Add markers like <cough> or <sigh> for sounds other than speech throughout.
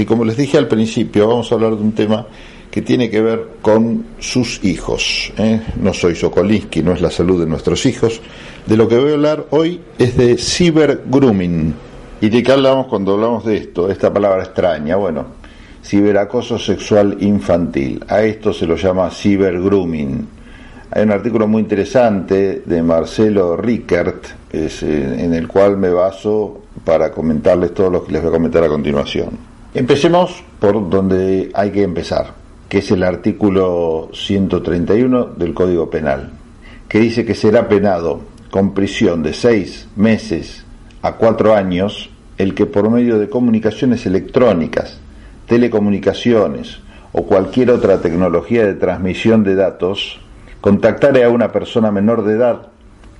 Y como les dije al principio, vamos a hablar de un tema que tiene que ver con sus hijos. ¿eh? No soy Sokolinsky, no es la salud de nuestros hijos. De lo que voy a hablar hoy es de cibergrooming. ¿Y de qué hablamos cuando hablamos de esto? Esta palabra extraña. Bueno, ciberacoso sexual infantil. A esto se lo llama cibergrooming. Hay un artículo muy interesante de Marcelo Rickert, eh, en el cual me baso para comentarles todo lo que les voy a comentar a continuación. Empecemos por donde hay que empezar, que es el artículo 131 del Código Penal, que dice que será penado con prisión de seis meses a cuatro años el que por medio de comunicaciones electrónicas, telecomunicaciones o cualquier otra tecnología de transmisión de datos contactare a una persona menor de edad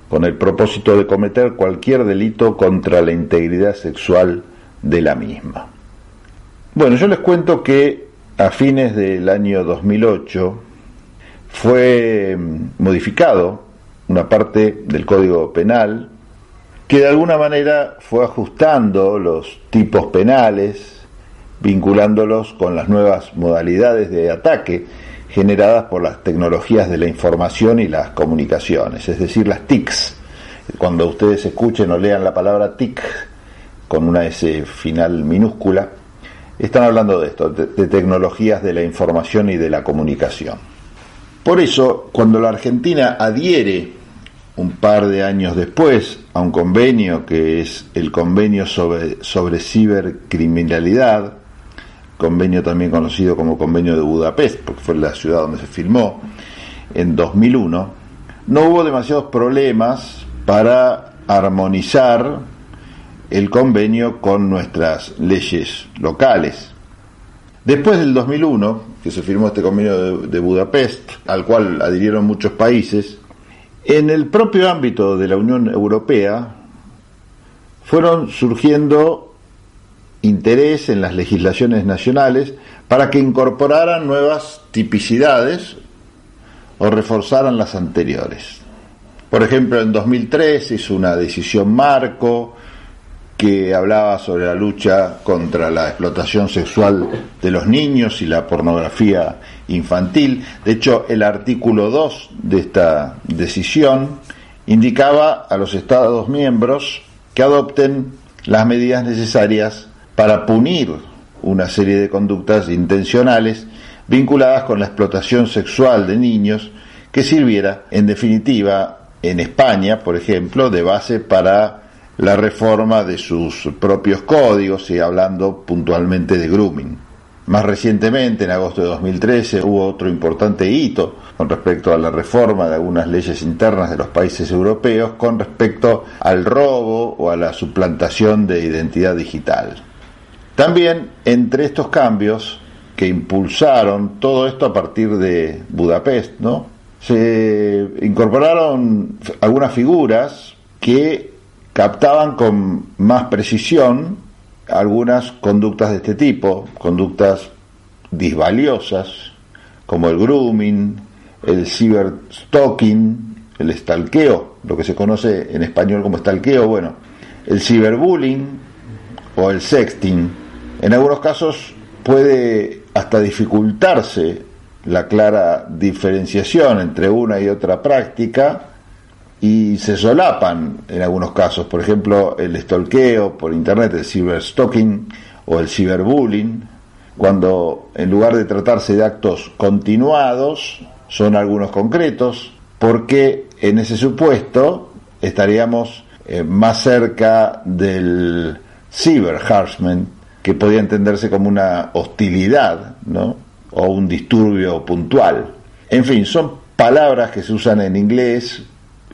con el propósito de cometer cualquier delito contra la integridad sexual de la misma. Bueno, yo les cuento que a fines del año 2008 fue mm, modificado una parte del Código Penal que de alguna manera fue ajustando los tipos penales, vinculándolos con las nuevas modalidades de ataque generadas por las tecnologías de la información y las comunicaciones, es decir, las TICs. Cuando ustedes escuchen o lean la palabra TIC con una S final minúscula, están hablando de esto, de, tecnologías de la información y de la comunicación. Por eso, cuando la Argentina adhiere un par de años después a un convenio que es el convenio sobre, sobre cibercriminalidad, convenio también conocido como convenio de Budapest, porque fue la ciudad donde se filmó, en 2001, no hubo demasiados problemas para armonizar el convenio con nuestras leyes locales. Después del 2001, que se firmó este convenio de, Budapest, al cual adhirieron muchos países, en el propio ámbito de la Unión Europea fueron surgiendo interés en las legislaciones nacionales para que incorporaran nuevas tipicidades o reforzaran las anteriores. Por ejemplo, en 2003 hizo una decisión marco que hablaba sobre la lucha contra la explotación sexual de los niños y la pornografía infantil. De hecho, el artículo 2 de esta decisión indicaba a los Estados miembros que adopten las medidas necesarias para punir una serie de conductas intencionales vinculadas con la explotación sexual de niños que sirviera, en definitiva, en España, por ejemplo, de base para la reforma de sus propios códigos y hablando puntualmente de grooming. Más recientemente, en agosto de 2013, hubo otro importante hito con respecto a la reforma de algunas leyes internas de los países europeos con respecto al robo o a la suplantación de identidad digital. También entre estos cambios que impulsaron todo esto a partir de Budapest, ¿no? Se incorporaron algunas figuras que captaban con más precisión algunas conductas de este tipo, conductas disvaliosas, como el grooming, el ciberstalking, el stalkeo, lo que se conoce en español como stalkeo, bueno, el ciberbullying o el sexting, en algunos casos puede hasta dificultarse la clara diferenciación entre una y otra práctica y se solapan en algunos casos, por ejemplo, el stalkeo por internet, el ciberstalking o el ciberbullying, cuando en lugar de tratarse de actos continuados, son algunos concretos, porque en ese supuesto estaríamos eh, más cerca del cyber que podía entenderse como una hostilidad, ¿no? O un disturbio puntual. En fin, son palabras que se usan en inglés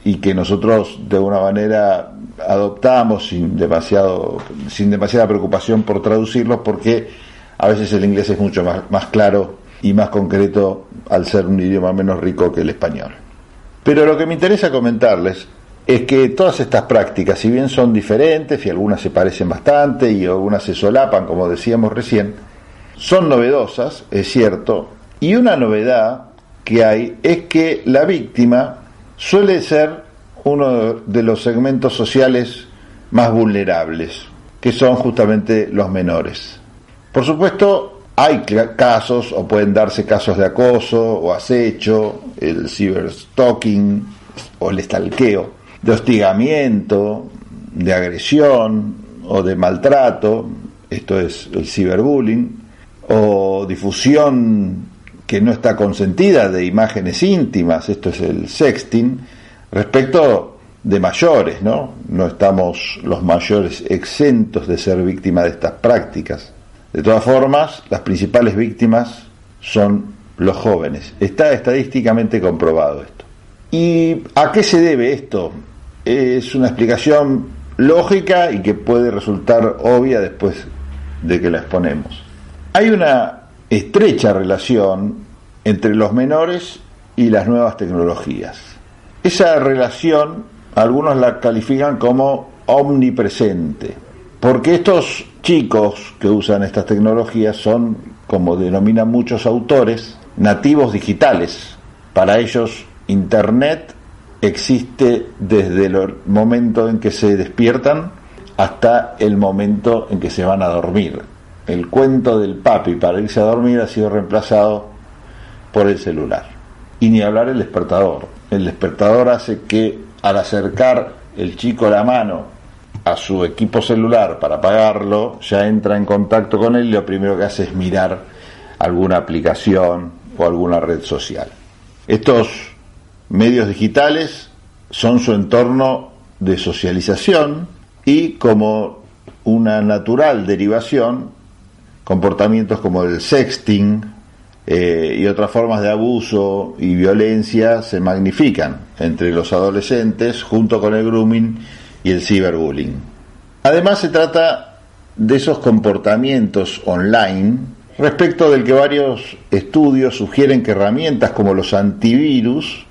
y que nosotros de alguna manera adoptamos sin demasiado sin demasiada preocupación por traducirlos porque a veces el inglés es mucho más, más claro y más concreto al ser un idioma menos rico que el español. Pero lo que me interesa comentarles es que todas estas prácticas, si bien son diferentes y algunas se parecen bastante y algunas se solapan, como decíamos recién, son novedosas, es cierto, y una novedad que hay es que la víctima suele ser uno de los segmentos sociales más vulnerables, que son justamente los menores. Por supuesto, hay casos o pueden darse casos de acoso o acecho, el ciberstalking o el estalqueo, de hostigamiento, de agresión o de maltrato, esto es el ciberbullying, o difusión que no está consentida de imágenes íntimas, esto es el sexting, respecto de mayores, ¿no? No estamos los mayores exentos de ser víctimas de estas prácticas. De todas formas, las principales víctimas son los jóvenes. Está estadísticamente comprobado esto. ¿Y a qué se debe esto? Es una explicación lógica y que puede resultar obvia después de que la exponemos. Hay una estrecha relación entre los menores y las nuevas tecnologías. Esa relación algunos la califican como omnipresente, porque estos chicos que usan estas tecnologías son, como denominan muchos autores, nativos digitales. Para ellos Internet existe desde el momento en que se despiertan hasta el momento en que se van a dormir el cuento del papi para irse a dormir ha sido reemplazado por el celular. Y ni hablar el despertador. El despertador hace que al acercar el chico la mano a su equipo celular para apagarlo, ya entra en contacto con él y lo primero que hace es mirar alguna aplicación o alguna red social. Estos medios digitales son su entorno de socialización y como una natural derivación comportamientos como el sexting eh, y otras formas de abuso y violencia se magnifican entre los adolescentes junto con el grooming y el ciberbullying. Además se trata de esos comportamientos online respecto del que varios estudios sugieren que herramientas como los antivirus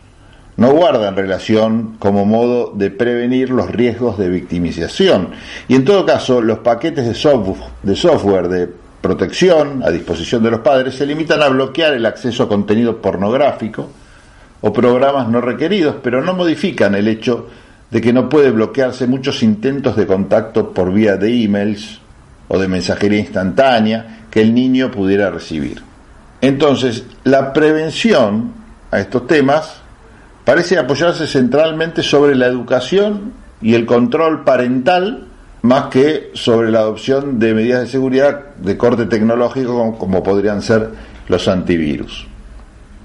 no guardan relación como modo de prevenir los riesgos de victimización. Y en todo caso, los paquetes de software de, software de protección a disposición de los padres se limitan a bloquear el acceso a contenido pornográfico o programas no requeridos, pero no modifican el hecho de que no puede bloquearse muchos intentos de contacto por vía de emails o de mensajería instantánea que el niño pudiera recibir. Entonces, la prevención a estos temas parece apoyarse centralmente sobre la educación y el control parental más que sobre la adopción de medidas de seguridad de corte tecnológico como, podrían ser los antivirus.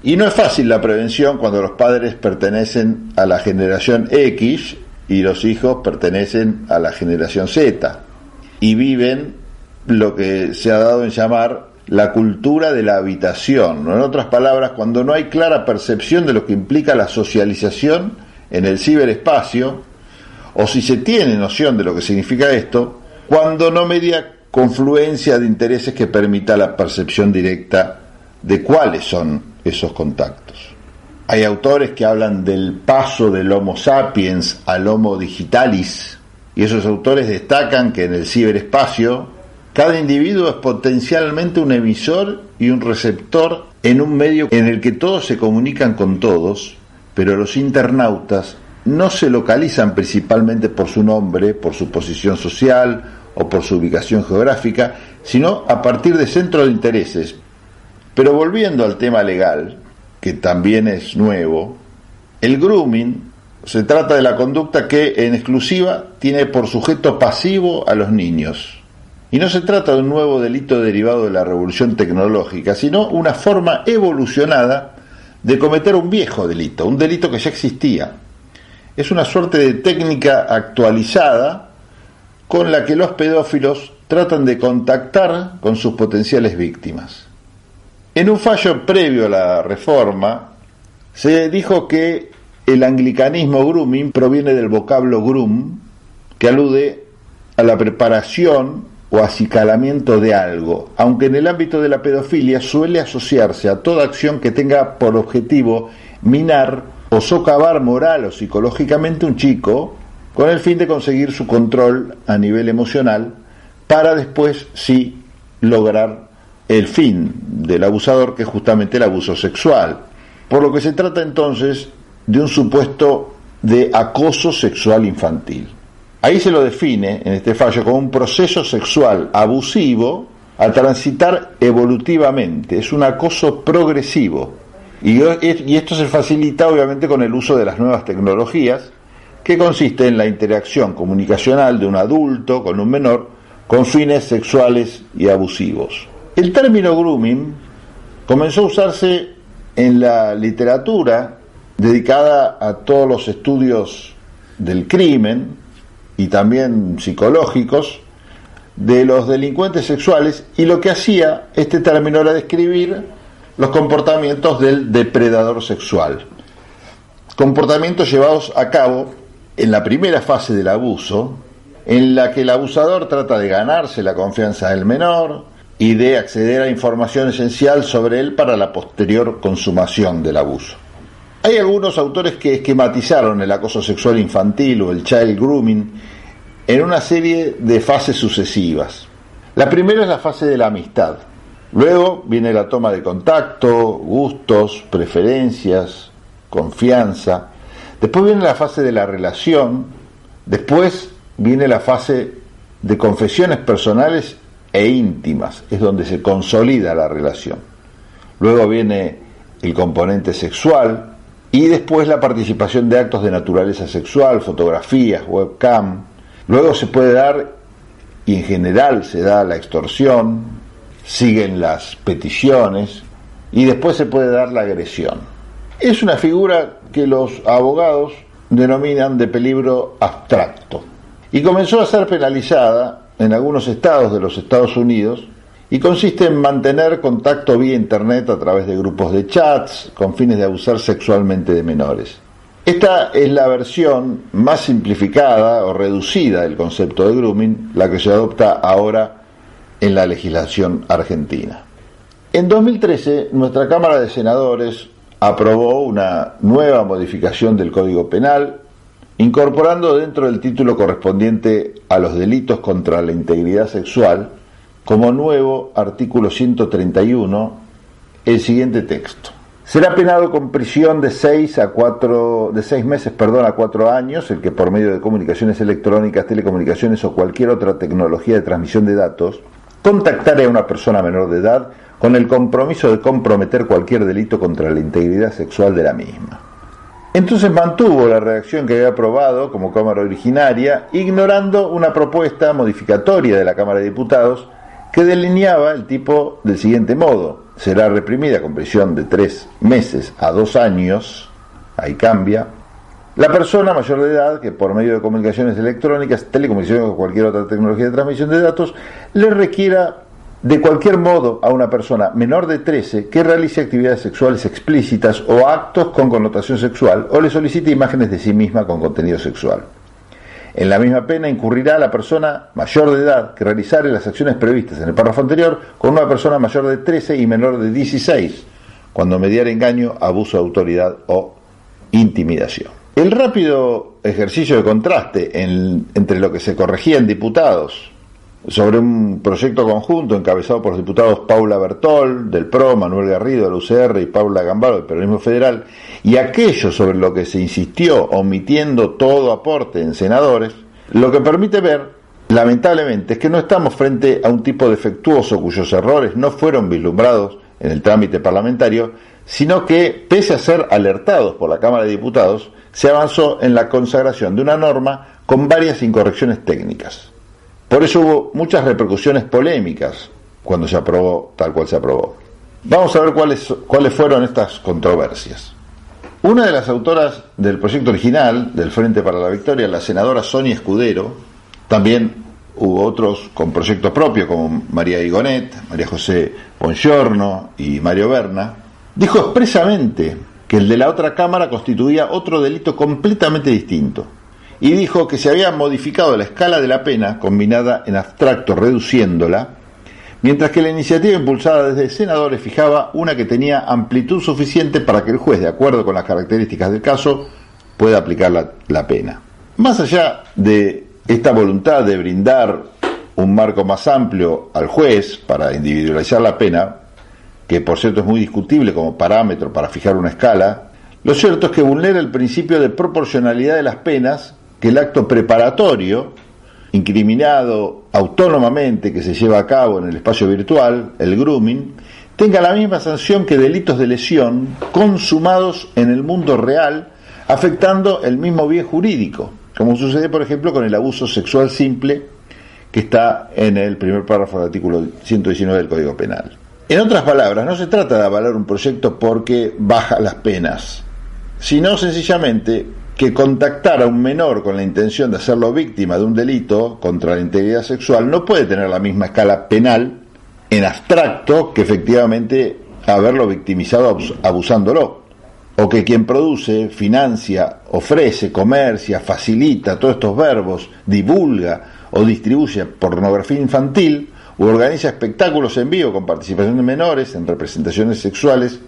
Y no es fácil la prevención cuando los padres pertenecen a la generación X y los hijos pertenecen a la generación Z y viven lo que se ha dado en llamar la cultura de la habitación. En otras palabras, cuando no hay clara percepción de lo que implica la socialización en el ciberespacio, o si se tiene noción de lo que significa esto, cuando no media confluencia de intereses que permita la percepción directa de cuáles son esos contactos. Hay autores que hablan del paso del Homo sapiens al Homo digitalis, y esos autores destacan que en el ciberespacio cada individuo es potencialmente un emisor y un receptor en un medio en el que todos se comunican con todos, pero los internautas no se localizan principalmente por su nombre, por su posición social o por su ubicación geográfica, sino a partir de centros de intereses. Pero volviendo al tema legal, que también es nuevo, el grooming se trata de la conducta que en exclusiva tiene por sujeto pasivo a los niños. Y no se trata de un nuevo delito derivado de la revolución tecnológica, sino una forma evolucionada de cometer un viejo delito, un delito que ya existía es una suerte de técnica actualizada con la que los pedófilos tratan de contactar con sus potenciales víctimas. En un fallo previo a la reforma, se dijo que el anglicanismo grooming proviene del vocablo groom, que alude a la preparación o acicalamiento de algo, aunque en el ámbito de la pedofilia suele asociarse a toda acción que tenga por objetivo minar o socavar moral o psicológicamente un chico con el fin de conseguir su control a nivel emocional para después sí lograr el fin del abusador que es justamente el abuso sexual. Por lo que se trata entonces de un supuesto de acoso sexual infantil. Ahí se lo define en este fallo como un proceso sexual abusivo a transitar evolutivamente, es un acoso progresivo. Y, esto se facilita obviamente con el uso de las nuevas tecnologías, que consiste en la interacción comunicacional de un adulto con un menor con fines sexuales y abusivos. El término grooming comenzó a usarse en la literatura dedicada a todos los estudios del crimen y también psicológicos de los delincuentes sexuales y lo que hacía este término era describir los comportamientos del depredador sexual. Comportamientos llevados a cabo en la primera fase del abuso, en la que el abusador trata de ganarse la confianza del menor y de acceder a información esencial sobre él para la posterior consumación del abuso. Hay algunos autores que esquematizaron el acoso sexual infantil o el child grooming en una serie de fases sucesivas. La primera es la fase de la amistad. Luego viene la toma de contacto, gustos, preferencias, confianza. Después viene la fase de la relación. Después viene la fase de confesiones personales e íntimas. Es donde se consolida la relación. Luego viene el componente sexual, y después la participación de actos de naturaleza sexual, fotografías, webcam. Luego se puede dar, y en general se da la extorsión, siguen las peticiones y después se puede dar la agresión. Es una figura que los abogados denominan de peligro abstracto y comenzó a ser penalizada en algunos estados de los Estados Unidos y consiste en mantener contacto vía Internet a través de grupos de chats con fines de abusar sexualmente de menores. Esta es la versión más simplificada o reducida del concepto de grooming, la que se adopta ahora en la legislación argentina. En 2013, nuestra Cámara de Senadores aprobó una nueva modificación del Código Penal, incorporando dentro del título correspondiente a los delitos contra la integridad sexual como nuevo artículo 131 el siguiente texto. Será penado con prisión de seis a cuatro, de seis meses, perdón, a cuatro años, el que por medio de comunicaciones electrónicas, telecomunicaciones o cualquier otra tecnología de transmisión de datos, contactare a una persona menor de edad con el compromiso de comprometer cualquier delito contra la integridad sexual de la misma. Entonces mantuvo la redacción que había aprobado como Cámara originaria, ignorando una propuesta modificatoria de la Cámara de Diputados que delineaba el tipo del siguiente modo. Será reprimida con prisión de tres meses a dos años, ahí cambia, la persona mayor de edad que por medio de comunicaciones electrónicas, telecomunicaciones o cualquier otra tecnología de transmisión de datos le requiera de cualquier modo a una persona menor de 13 que realice actividades sexuales explícitas o actos con connotación sexual o le solicite imágenes de sí misma con contenido sexual. En la misma pena incurrirá la persona mayor de edad que realizare las acciones previstas en el párrafo anterior con una persona mayor de 13 y menor de 16, cuando mediar engaño, abuso de autoridad o intimidación. El rápido ejercicio de contraste entre lo que se corregía en diputados sobre un proyecto conjunto encabezado por los diputados Paula Bertol del PRO, Manuel Garrido del UCR y Paula Gambaro del Peronismo Federal, y aquello sobre lo que se insistió omitiendo todo aporte en senadores, lo que permite ver, lamentablemente, es que no estamos frente a un tipo defectuoso cuyos errores no fueron vislumbrados en el trámite parlamentario, sino que, pese a ser alertados por la Cámara de Diputados, se avanzó en la consagración de una norma con varias incorrecciones técnicas. Por eso hubo muchas repercusiones polémicas cuando se aprobó tal cual se aprobó. Vamos a ver cuáles, cuáles fueron estas controversias. Una de las autoras del proyecto original del Frente para la Victoria, la senadora Sonia Escudero, también hubo otros con proyecto propio como María Igonet, María José Bongiorno y Mario Berna, dijo expresamente que el de la otra Cámara constituía otro delito completamente distinto y dijo que se había modificado la escala de la pena combinada en abstracto reduciéndola, mientras que la iniciativa impulsada desde senadores fijaba una que tenía amplitud suficiente para que el juez, de acuerdo con las características del caso, pueda aplicar la, la pena. Más allá de esta voluntad de brindar un marco más amplio al juez para individualizar la pena, que por cierto es muy discutible como parámetro para fijar una escala, lo cierto es que vulnera el principio de proporcionalidad de las penas que el acto preparatorio incriminado autónomamente que se lleva a cabo en el espacio virtual, el grooming, tenga la misma sanción que delitos de lesión consumados en el mundo real, afectando el mismo bien jurídico, como sucede, por ejemplo, con el abuso sexual simple que está en el primer párrafo del artículo 119 del Código Penal. En otras palabras, no se trata de avalar un proyecto porque baja las penas, sino sencillamente que contactar a un menor con la intención de hacerlo víctima de un delito contra la integridad sexual no puede tener la misma escala penal en abstracto que efectivamente haberlo victimizado abusándolo. O que quien produce, financia, ofrece, comercia, facilita todos estos verbos, divulga o distribuye pornografía infantil o organiza espectáculos en vivo con participación de menores en representaciones sexuales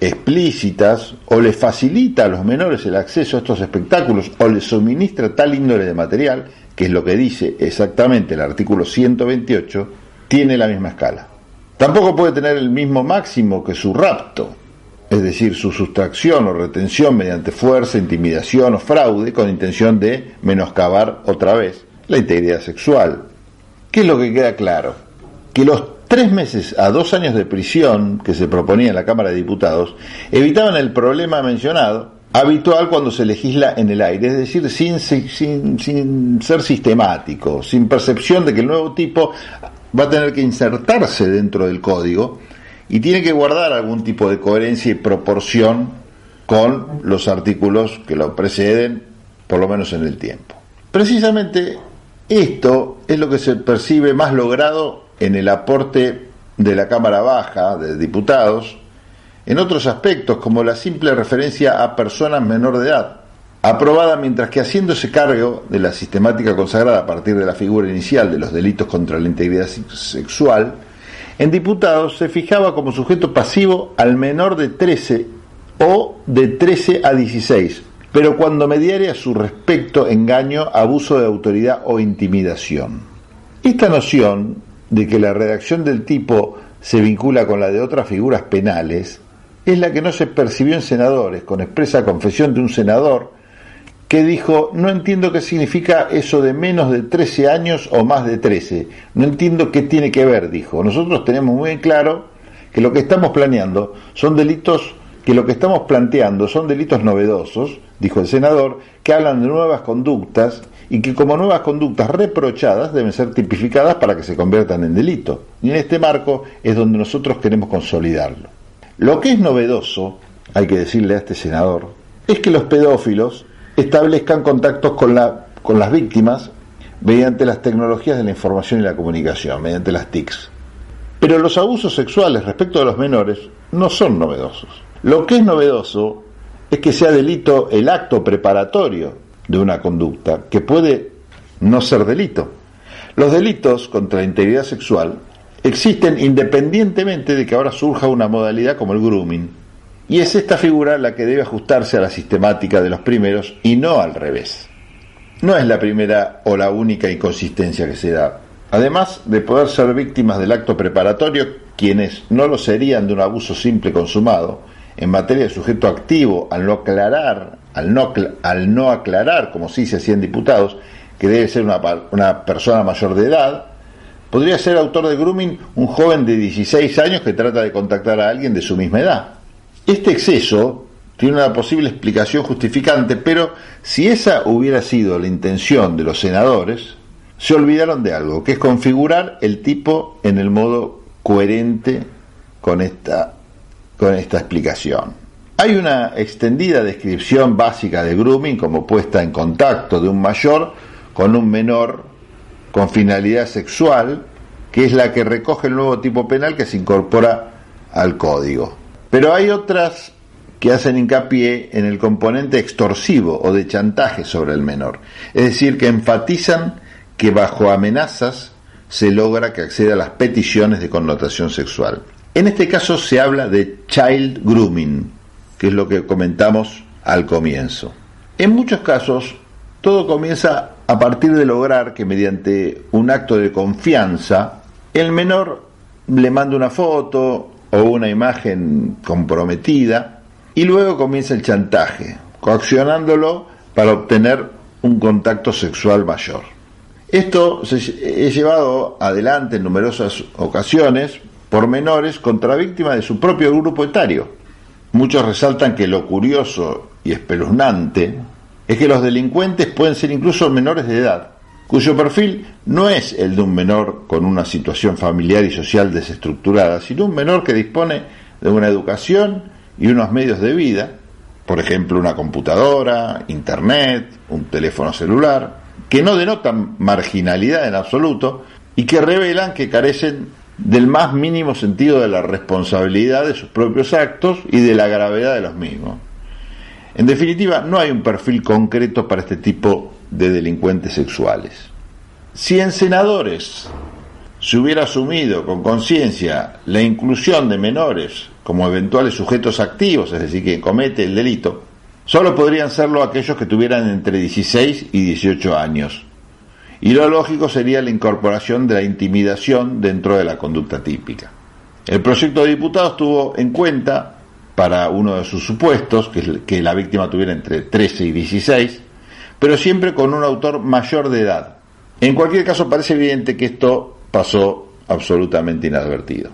explícitas o le facilita a los menores el acceso a estos espectáculos o les suministra tal índole de material, que es lo que dice exactamente el artículo 128, tiene la misma escala. Tampoco puede tener el mismo máximo que su rapto, es decir, su sustracción o retención mediante fuerza, intimidación o fraude con intención de menoscabar otra vez la integridad sexual. ¿Qué es lo que queda claro? Que los tres meses a dos años de prisión que se proponía en la Cámara de Diputados evitaban el problema mencionado, habitual cuando se legisla en el aire, es decir, sin, sin, sin, ser sistemático, sin percepción de que el nuevo tipo va a tener que insertarse dentro del código y tiene que guardar algún tipo de coherencia y proporción con los artículos que lo preceden, por lo menos en el tiempo. Precisamente esto es lo que se percibe más logrado en el aporte de la Cámara Baja de Diputados, en otros aspectos como la simple referencia a personas menor de edad, aprobada mientras que haciéndose cargo de la sistemática consagrada a partir de la figura inicial de los delitos contra la integridad sexual, en diputados se fijaba como sujeto pasivo al menor de 13 o de 13 a 16, pero cuando mediare a su respecto engaño, abuso de autoridad o intimidación. Esta noción de que la redacción del tipo se vincula con la de otras figuras penales es la que no se percibió en senadores, con expresa confesión de un senador que dijo, no entiendo qué significa eso de menos de 13 años o más de 13, no entiendo qué tiene que ver, dijo. Nosotros tenemos muy claro que lo que estamos planeando son delitos, que lo que estamos planteando son delitos novedosos, dijo el senador, que hablan de nuevas conductas y que como nuevas conductas reprochadas deben ser tipificadas para que se conviertan en delito. Y en este marco es donde nosotros queremos consolidarlo. Lo que es novedoso, hay que decirle a este senador, es que los pedófilos establezcan contactos con, la, con las víctimas mediante las tecnologías de la información y la comunicación, mediante las TICs. Pero los abusos sexuales respecto a los menores no son novedosos. Lo que es novedoso es que sea delito el acto preparatorio de una conducta que puede no ser delito. Los delitos contra la integridad sexual existen independientemente de que ahora surja una modalidad como el grooming. Y es esta figura la que debe ajustarse a la sistemática de los primeros y no al revés. No es la primera o la única inconsistencia que se da. Además de poder ser víctimas del acto preparatorio, quienes no lo serían de un abuso simple consumado, en materia de sujeto activo, al no aclarar al no, al no aclarar, como sí se hacían diputados, que debe ser una, una persona mayor de edad, podría ser autor de grooming un joven de 16 años que trata de contactar a alguien de su misma edad. Este exceso tiene una posible explicación justificante, pero si esa hubiera sido la intención de los senadores, se olvidaron de algo, que es configurar el tipo en el modo coherente con esta, con esta explicación. Hay una extendida descripción básica de grooming como puesta en contacto de un mayor con un menor con finalidad sexual, que es la que recoge el nuevo tipo penal que se incorpora al código. Pero hay otras que hacen hincapié en el componente extorsivo o de chantaje sobre el menor, es decir, que enfatizan que bajo amenazas se logra que acceda a las peticiones de connotación sexual. En este caso se habla de child grooming, que es lo que comentamos al comienzo. En muchos casos, todo comienza a partir de lograr que mediante un acto de confianza, el menor le manda una foto o una imagen comprometida y luego comienza el chantaje, coaccionándolo para obtener un contacto sexual mayor. Esto se es llevado adelante en numerosas ocasiones por menores contra víctimas de su propio grupo etario. Muchos resaltan que lo curioso y espeluznante es que los delincuentes pueden ser incluso menores de edad, cuyo perfil no es el de un menor con una situación familiar y social desestructurada, sino un menor que dispone de una educación y unos medios de vida, por ejemplo una computadora, internet, un teléfono celular, que no denotan marginalidad en absoluto y que revelan que carecen del más mínimo sentido de la responsabilidad de sus propios actos y de la gravedad de los mismos. En definitiva, no hay un perfil concreto para este tipo de delincuentes sexuales. Si en senadores se hubiera asumido con conciencia la inclusión de menores como eventuales sujetos activos, es decir, que comete el delito, solo podrían serlo aquellos que tuvieran entre 16 y 18 años, y lo lógico sería la incorporación de la intimidación dentro de la conducta típica. El proyecto de diputados tuvo en cuenta, para uno de sus supuestos, que, que la víctima tuviera entre 13 y 16, pero siempre con un autor mayor de edad. En cualquier caso, parece evidente que esto pasó absolutamente inadvertido.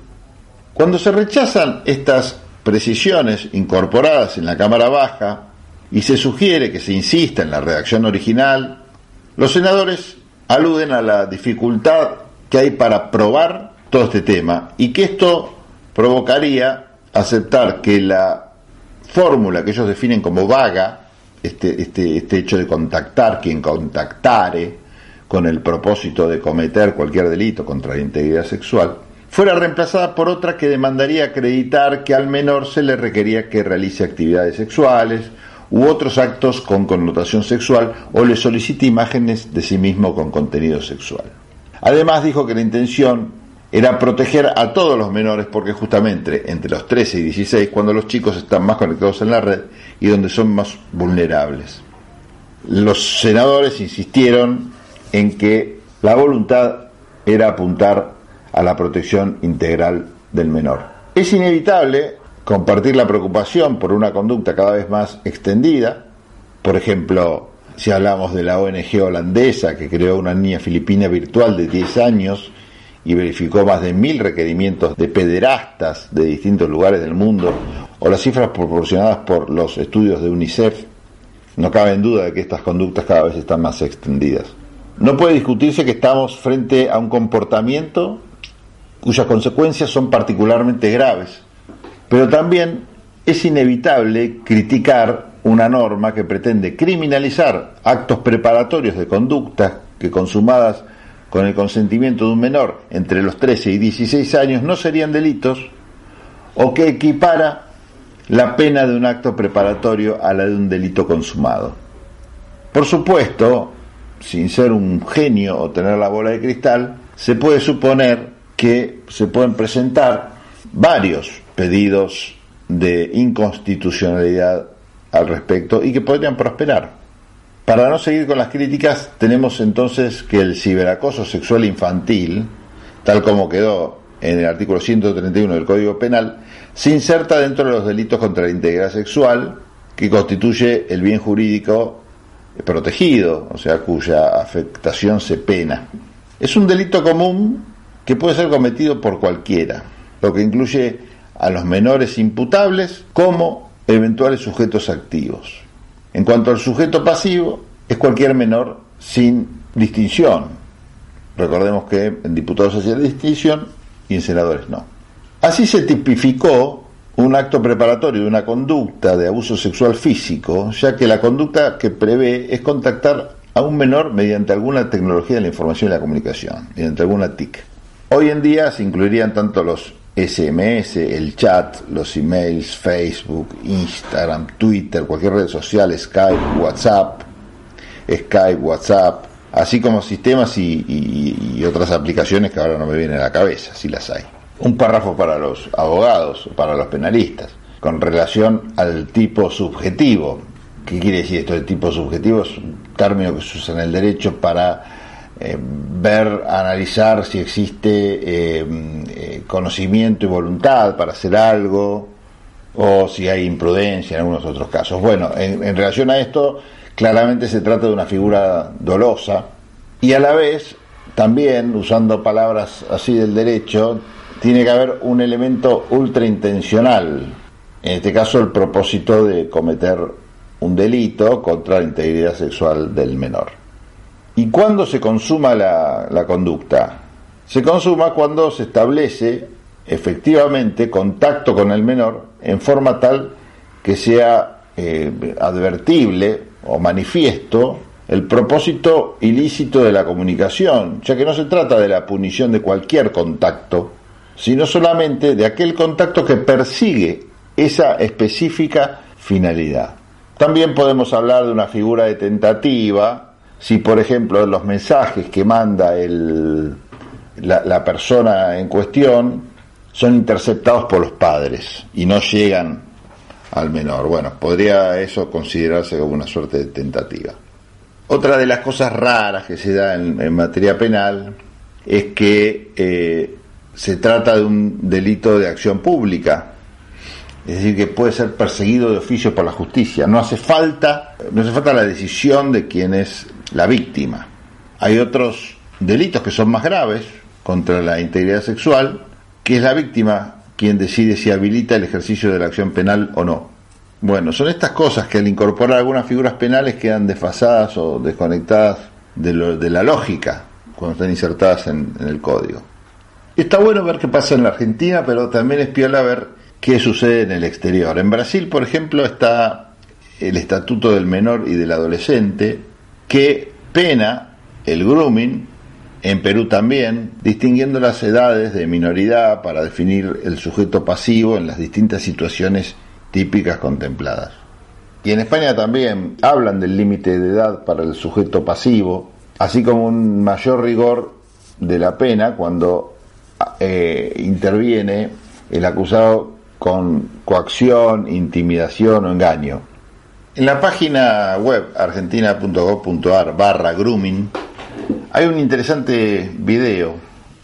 Cuando se rechazan estas precisiones incorporadas en la Cámara Baja y se sugiere que se insista en la redacción original, los senadores aluden a la dificultad que hay para probar todo este tema y que esto provocaría aceptar que la fórmula que ellos definen como vaga, este, este, este hecho de contactar quien contactare con el propósito de cometer cualquier delito contra la integridad sexual, fuera reemplazada por otra que demandaría acreditar que al menor se le requería que realice actividades sexuales u otros actos con connotación sexual o le solicite imágenes de sí mismo con contenido sexual. Además dijo que la intención era proteger a todos los menores porque justamente entre los 13 y 16 cuando los chicos están más conectados en la red y donde son más vulnerables. Los senadores insistieron en que la voluntad era apuntar a la protección integral del menor. Es inevitable compartir la preocupación por una conducta cada vez más extendida, por ejemplo, si hablamos de la ONG holandesa que creó una niña filipina virtual de 10 años y verificó más de mil requerimientos de pederastas de distintos lugares del mundo, o las cifras proporcionadas por los estudios de UNICEF, no cabe en duda de que estas conductas cada vez están más extendidas. No puede discutirse que estamos frente a un comportamiento cuyas consecuencias son particularmente graves, pero también es inevitable criticar una norma que pretende criminalizar actos preparatorios de conductas que consumadas con el consentimiento de un menor entre los 13 y 16 años no serían delitos o que equipara la pena de un acto preparatorio a la de un delito consumado. Por supuesto, sin ser un genio o tener la bola de cristal, se puede suponer que se pueden presentar varios pedidos de inconstitucionalidad al respecto y que podrían prosperar. Para no seguir con las críticas, tenemos entonces que el ciberacoso sexual infantil, tal como quedó en el artículo 131 del Código Penal, se inserta dentro de los delitos contra la integridad sexual, que constituye el bien jurídico protegido, o sea, cuya afectación se pena. Es un delito común que puede ser cometido por cualquiera, lo que incluye a los menores imputables como eventuales sujetos activos. En cuanto al sujeto pasivo, es cualquier menor sin distinción. Recordemos que en diputados hace distinción y en senadores no. Así se tipificó un acto preparatorio de una conducta de abuso sexual físico, ya que la conducta que prevé es contactar a un menor mediante alguna tecnología de la información y la comunicación, mediante alguna TIC. Hoy en día se incluirían tanto los SMS, el chat, los emails, Facebook, Instagram, Twitter, cualquier red social, Skype, WhatsApp, Skype, WhatsApp, así como sistemas y, otras aplicaciones que ahora no me vienen a la cabeza, si las hay un párrafo para los abogados, para los penalistas, con relación al tipo subjetivo. ¿Qué quiere decir esto de tipo subjetivo? Es un término que se usa en el derecho para eh, ver, analizar si existe eh, eh, conocimiento y voluntad para hacer algo o si hay imprudencia en algunos otros casos. Bueno, en relación a esto, claramente se trata de una figura dolosa Y a la vez, también, usando palabras así del derecho, tiene que haber un elemento ultra intencional, en este caso el propósito de cometer un delito contra la integridad sexual del menor. ¿Y cuándo se consuma la, conducta? Se consuma cuando se establece efectivamente contacto con el menor en forma tal que sea eh, advertible o manifiesto el propósito ilícito de la comunicación, ya que no se trata de la punición de cualquier contacto, sino solamente de aquel contacto que persigue esa específica finalidad. También podemos hablar de una figura de tentativa, si por ejemplo los mensajes que manda el, la, la persona en cuestión son interceptados por los padres y no llegan al menor. Bueno, podría eso considerarse como una suerte de tentativa. Otra de las cosas raras que se da en, materia penal es que eh, se trata de un delito de acción pública, es decir, que puede ser perseguido de oficio por la justicia. No hace falta, no hace falta la decisión de quien es la víctima. Hay otros delitos que son más graves contra la integridad sexual, que es la víctima quien decide si habilita el ejercicio de la acción penal o no. Bueno, son estas cosas que al incorporar algunas figuras penales quedan desfasadas o desconectadas de, de la lógica cuando están insertadas en, en, el código. Está bueno ver qué pasa en la Argentina, pero también es piola ver qué sucede en el exterior. En Brasil, por ejemplo, está el Estatuto del Menor y del Adolescente, que pena el grooming en Perú también, distinguiendo las edades de minoridad para definir el sujeto pasivo en las distintas situaciones típicas contempladas. Y en España también hablan del límite de edad para el sujeto pasivo, así como un mayor rigor de la pena cuando eh, interviene el acusado con coacción, intimidación o engaño. En la página web argentina.gov.ar barra grooming hay un interesante video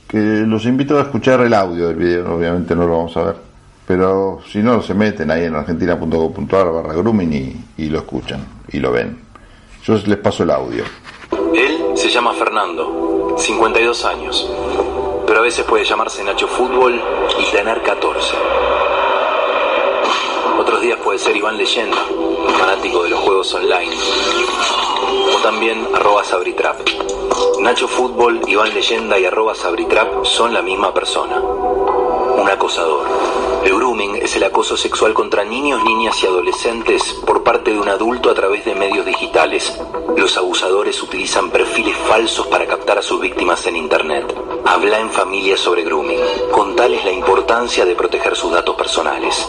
que los invito a escuchar el audio del video, obviamente no lo vamos a ver, pero si no se meten ahí en argentina.gov.ar barra grooming y, lo escuchan y lo ven. Yo les paso el audio. Él se llama Fernando, 52 años, pero a veces puede llamarse Nacho Fútbol y tener 14. Otros días puede ser Iván Leyenda, fanático de los juegos online. O también arroba Sabritrap. Nacho Fútbol, Iván Leyenda y arroba Sabritrap son la misma persona. Un acosador. El grooming es el acoso sexual contra niños, niñas y adolescentes por parte de un adulto a través de medios digitales. Los abusadores utilizan perfiles falsos para captar a sus víctimas en Internet. Habla en familia sobre grooming. Contales la importancia de proteger sus datos personales.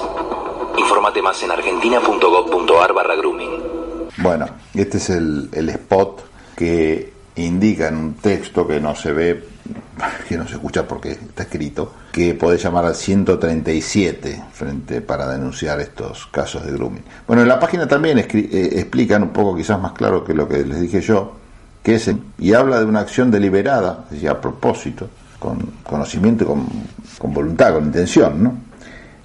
Infórmate más en argentina.gov.ar barra grooming. Bueno, este es el, el spot que indica en un texto que no se ve, <laughs> que no se escucha porque está escrito, que puede llamar al 137 frente para denunciar estos casos de grooming. Bueno, en la página también eh, explican un poco, quizás más claro que lo que les dije yo, que es, y habla de una acción deliberada, es decir, a propósito, con conocimiento, con, con voluntad, con intención, ¿no?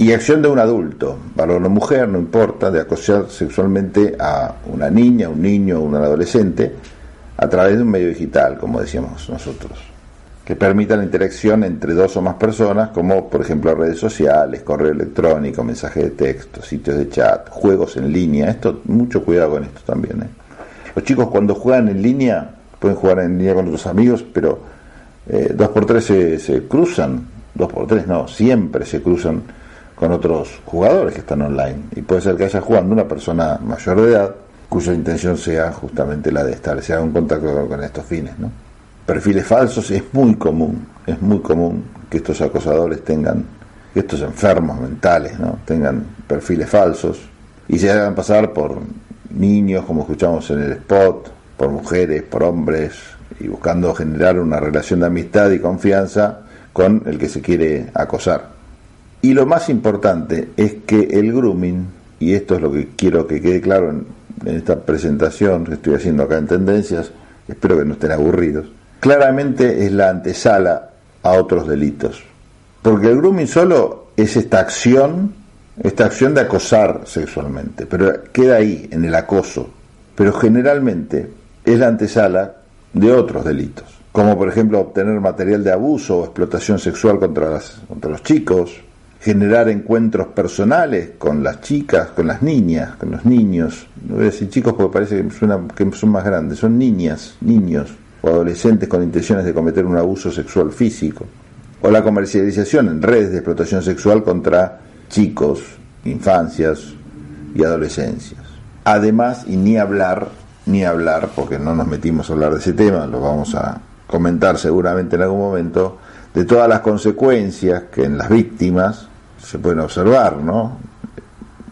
Y acción de un adulto, varón o mujer, no importa, de acosar sexualmente a una niña, un niño, un adolescente, a través de un medio digital, como decíamos nosotros, que permita la interacción entre dos o más personas, como por ejemplo redes sociales, correo electrónico, mensaje de texto, sitios de chat, juegos en línea. Esto, mucho cuidado con esto también. ¿eh? Los chicos cuando juegan en línea, pueden jugar en línea con otros amigos, pero eh, dos por tres se, se cruzan, dos por tres no, siempre se cruzan con otros jugadores que están online. Y puede ser que haya jugando una persona mayor de edad cuya intención sea justamente la de estar, en contacto con estos fines. ¿no? Perfiles falsos es muy común, es muy común que estos acosadores tengan, que estos enfermos mentales ¿no? tengan perfiles falsos y se hagan pasar por niños, como escuchamos en el spot, por mujeres, por hombres, y buscando generar una relación de amistad y confianza con el que se quiere acosar. Y lo más importante es que el grooming, y esto es lo que quiero que quede claro en, esta presentación que estoy haciendo acá en Tendencias, espero que no estén aburridos, claramente es la antesala a otros delitos. Porque el grooming solo es esta acción, esta acción de acosar sexualmente, pero queda ahí, en el acoso. Pero generalmente es la antesala de otros delitos, como por ejemplo obtener material de abuso o explotación sexual contra, las, contra los chicos, generar encuentros personales con las chicas, con las niñas, con los niños, no voy a decir chicos porque parece que, que son más grandes, son niñas, niños o adolescentes con intenciones de cometer un abuso sexual físico, o la comercialización en redes de explotación sexual contra chicos, infancias y adolescencias. Además, y ni hablar, ni hablar, porque no nos metimos a hablar de ese tema, lo vamos a comentar seguramente en algún momento, de todas las consecuencias que en las víctimas se pueden observar, ¿no?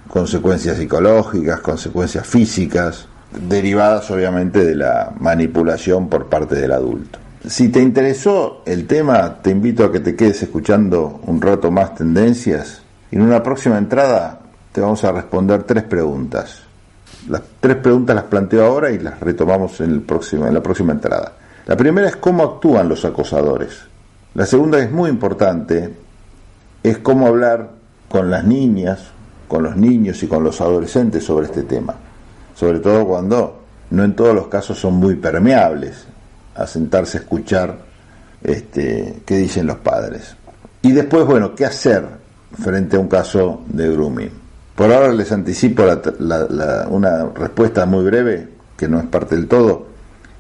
Consecuencias psicológicas, consecuencias físicas, derivadas obviamente de la manipulación por parte del adulto. Si te interesó el tema, te invito a que te quedes escuchando un rato más tendencias en una próxima entrada te vamos a responder tres preguntas. Las tres preguntas las planteo ahora y las retomamos en, el en la próxima entrada. La primera es cómo actúan los acosadores. La segunda es muy importante, es cómo hablar con las niñas, con los niños y con los adolescentes sobre este tema. Sobre todo cuando no en todos los casos son muy permeables a sentarse a escuchar este, qué dicen los padres. Y después, bueno, ¿qué hacer frente a un caso de grooming? Por ahora les anticipo una respuesta muy breve, que no es parte del todo,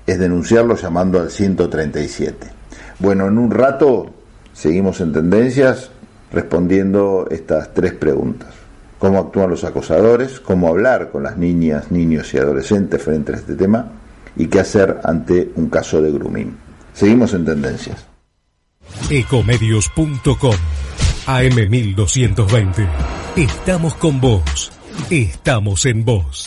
es denunciarlo llamando al 137. Bueno, en un rato seguimos en tendencias respondiendo estas tres preguntas. ¿Cómo actúan los acosadores? ¿Cómo hablar con las niñas, niños y adolescentes frente a este tema? ¿Y qué hacer ante un caso de grooming? Seguimos en tendencias. Ecomedios.com AM1220. Estamos con vos. Estamos en vos.